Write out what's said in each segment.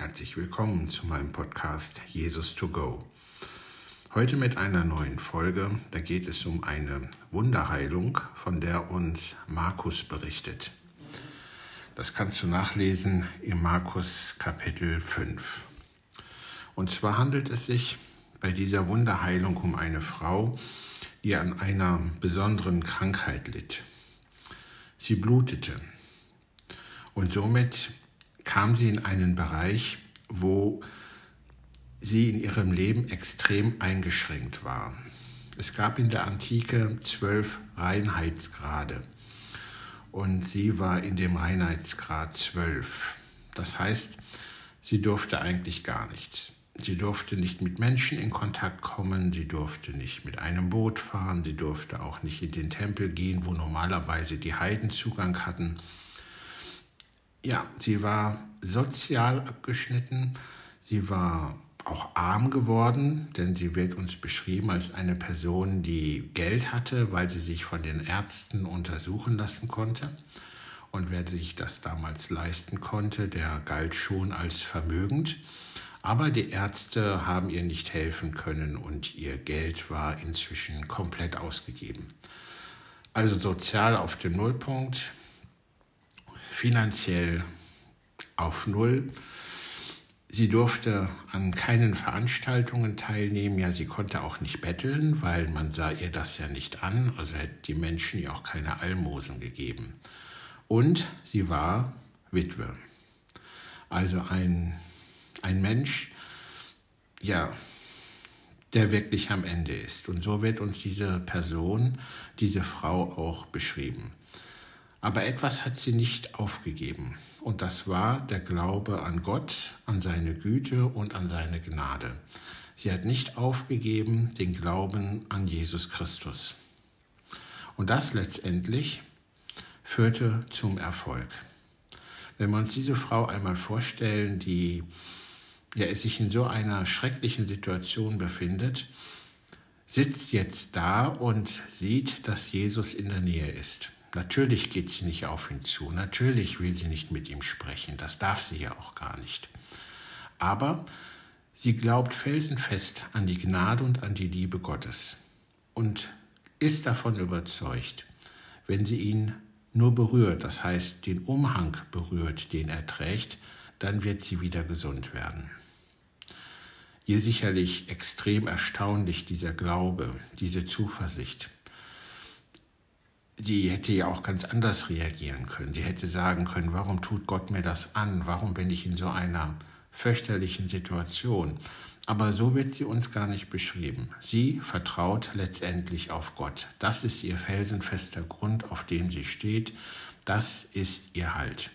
Herzlich willkommen zu meinem Podcast Jesus to Go. Heute mit einer neuen Folge, da geht es um eine Wunderheilung, von der uns Markus berichtet. Das kannst du nachlesen im Markus Kapitel 5. Und zwar handelt es sich bei dieser Wunderheilung um eine Frau, die an einer besonderen Krankheit litt. Sie blutete und somit kam sie in einen Bereich, wo sie in ihrem Leben extrem eingeschränkt war. Es gab in der Antike zwölf Reinheitsgrade und sie war in dem Reinheitsgrad zwölf. Das heißt, sie durfte eigentlich gar nichts. Sie durfte nicht mit Menschen in Kontakt kommen, sie durfte nicht mit einem Boot fahren, sie durfte auch nicht in den Tempel gehen, wo normalerweise die Heiden Zugang hatten. Ja, sie war sozial abgeschnitten, sie war auch arm geworden, denn sie wird uns beschrieben als eine Person, die Geld hatte, weil sie sich von den Ärzten untersuchen lassen konnte. Und wer sich das damals leisten konnte, der galt schon als vermögend. Aber die Ärzte haben ihr nicht helfen können und ihr Geld war inzwischen komplett ausgegeben. Also sozial auf dem Nullpunkt, finanziell auf Null. Sie durfte an keinen Veranstaltungen teilnehmen, ja, sie konnte auch nicht betteln, weil man sah ihr das ja nicht an, also hätte die Menschen ihr auch keine Almosen gegeben. Und sie war Witwe. Also ein, ein Mensch, ja, der wirklich am Ende ist. Und so wird uns diese Person, diese Frau auch beschrieben. Aber etwas hat sie nicht aufgegeben, und das war der Glaube an Gott, an seine Güte und an seine Gnade. Sie hat nicht aufgegeben den Glauben an Jesus Christus. Und das letztendlich führte zum Erfolg. Wenn wir uns diese Frau einmal vorstellen, die ja, sich in so einer schrecklichen Situation befindet, sitzt jetzt da und sieht, dass Jesus in der Nähe ist. Natürlich geht sie nicht auf ihn zu, natürlich will sie nicht mit ihm sprechen, das darf sie ja auch gar nicht. Aber sie glaubt felsenfest an die Gnade und an die Liebe Gottes und ist davon überzeugt, wenn sie ihn nur berührt, das heißt den Umhang berührt, den er trägt, dann wird sie wieder gesund werden. Ihr sicherlich extrem erstaunlich dieser Glaube, diese Zuversicht. Sie hätte ja auch ganz anders reagieren können. Sie hätte sagen können, warum tut Gott mir das an? Warum bin ich in so einer fürchterlichen Situation? Aber so wird sie uns gar nicht beschrieben. Sie vertraut letztendlich auf Gott. Das ist ihr felsenfester Grund, auf dem sie steht. Das ist ihr Halt.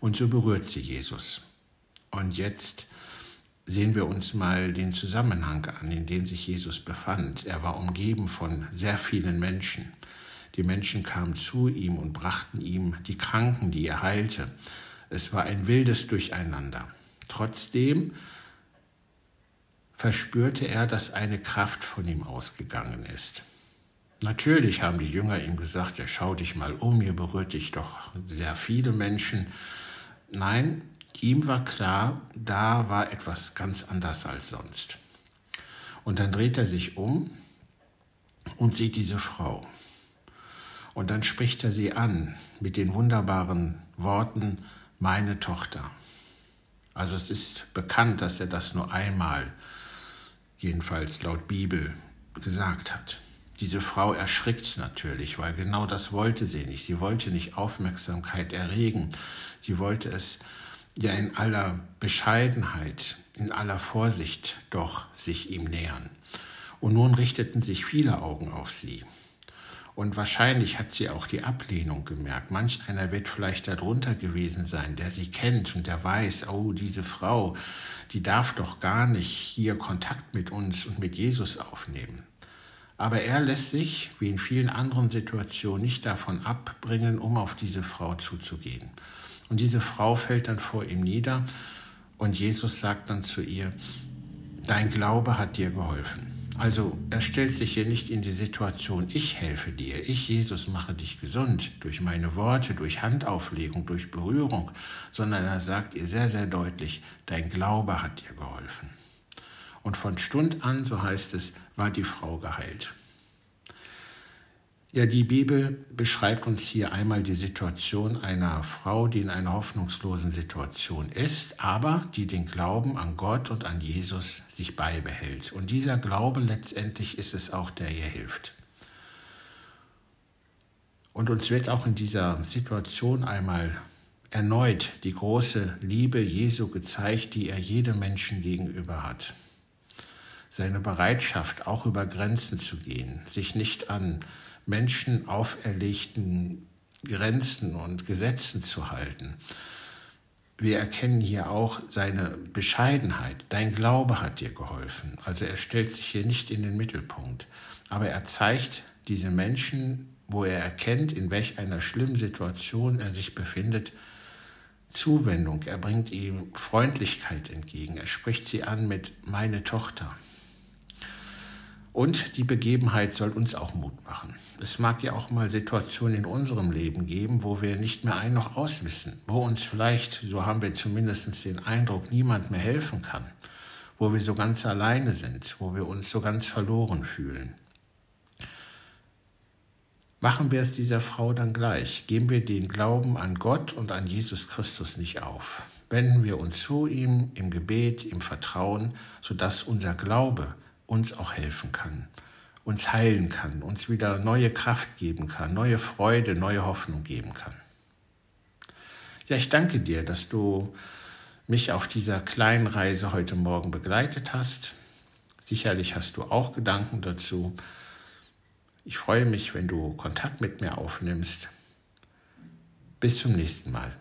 Und so berührt sie Jesus. Und jetzt sehen wir uns mal den Zusammenhang an, in dem sich Jesus befand. Er war umgeben von sehr vielen Menschen. Die Menschen kamen zu ihm und brachten ihm die Kranken, die er heilte. Es war ein wildes Durcheinander. Trotzdem verspürte er, dass eine Kraft von ihm ausgegangen ist. Natürlich haben die Jünger ihm gesagt, ja, schau dich mal um, hier berührt dich doch sehr viele Menschen. Nein, ihm war klar, da war etwas ganz anders als sonst. Und dann dreht er sich um und sieht diese Frau. Und dann spricht er sie an mit den wunderbaren Worten, meine Tochter. Also es ist bekannt, dass er das nur einmal, jedenfalls laut Bibel, gesagt hat. Diese Frau erschrickt natürlich, weil genau das wollte sie nicht. Sie wollte nicht Aufmerksamkeit erregen. Sie wollte es ja in aller Bescheidenheit, in aller Vorsicht doch sich ihm nähern. Und nun richteten sich viele Augen auf sie. Und wahrscheinlich hat sie auch die Ablehnung gemerkt. Manch einer wird vielleicht darunter gewesen sein, der sie kennt und der weiß, oh, diese Frau, die darf doch gar nicht hier Kontakt mit uns und mit Jesus aufnehmen. Aber er lässt sich, wie in vielen anderen Situationen, nicht davon abbringen, um auf diese Frau zuzugehen. Und diese Frau fällt dann vor ihm nieder und Jesus sagt dann zu ihr, dein Glaube hat dir geholfen. Also er stellt sich hier nicht in die Situation, ich helfe dir, ich Jesus mache dich gesund durch meine Worte, durch Handauflegung, durch Berührung, sondern er sagt ihr sehr, sehr deutlich, dein Glaube hat dir geholfen. Und von Stund an, so heißt es, war die Frau geheilt. Ja, die Bibel beschreibt uns hier einmal die Situation einer Frau, die in einer hoffnungslosen Situation ist, aber die den Glauben an Gott und an Jesus sich beibehält. Und dieser Glaube letztendlich ist es auch, der ihr hilft. Und uns wird auch in dieser Situation einmal erneut die große Liebe Jesu gezeigt, die er jedem Menschen gegenüber hat. Seine Bereitschaft, auch über Grenzen zu gehen, sich nicht an Menschen auferlegten Grenzen und Gesetzen zu halten. Wir erkennen hier auch seine Bescheidenheit. Dein Glaube hat dir geholfen. Also er stellt sich hier nicht in den Mittelpunkt. Aber er zeigt diese Menschen, wo er erkennt, in welch einer schlimmen Situation er sich befindet, Zuwendung. Er bringt ihm Freundlichkeit entgegen. Er spricht sie an mit meine Tochter. Und die Begebenheit soll uns auch Mut machen. Es mag ja auch mal Situationen in unserem Leben geben, wo wir nicht mehr ein noch auswissen, wo uns vielleicht, so haben wir zumindest den Eindruck, niemand mehr helfen kann, wo wir so ganz alleine sind, wo wir uns so ganz verloren fühlen. Machen wir es dieser Frau dann gleich. Geben wir den Glauben an Gott und an Jesus Christus nicht auf. Wenden wir uns zu ihm im Gebet, im Vertrauen, sodass unser Glaube uns auch helfen kann, uns heilen kann, uns wieder neue Kraft geben kann, neue Freude, neue Hoffnung geben kann. Ja, ich danke dir, dass du mich auf dieser kleinen Reise heute Morgen begleitet hast. Sicherlich hast du auch Gedanken dazu. Ich freue mich, wenn du Kontakt mit mir aufnimmst. Bis zum nächsten Mal.